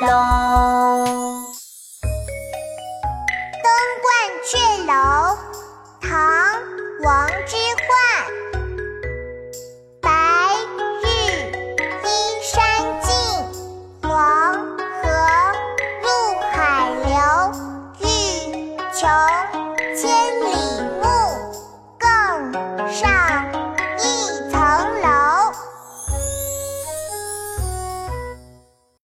楼。《登鹳雀楼》唐·王之涣，白日依山尽，黄河入海流，欲穷千里。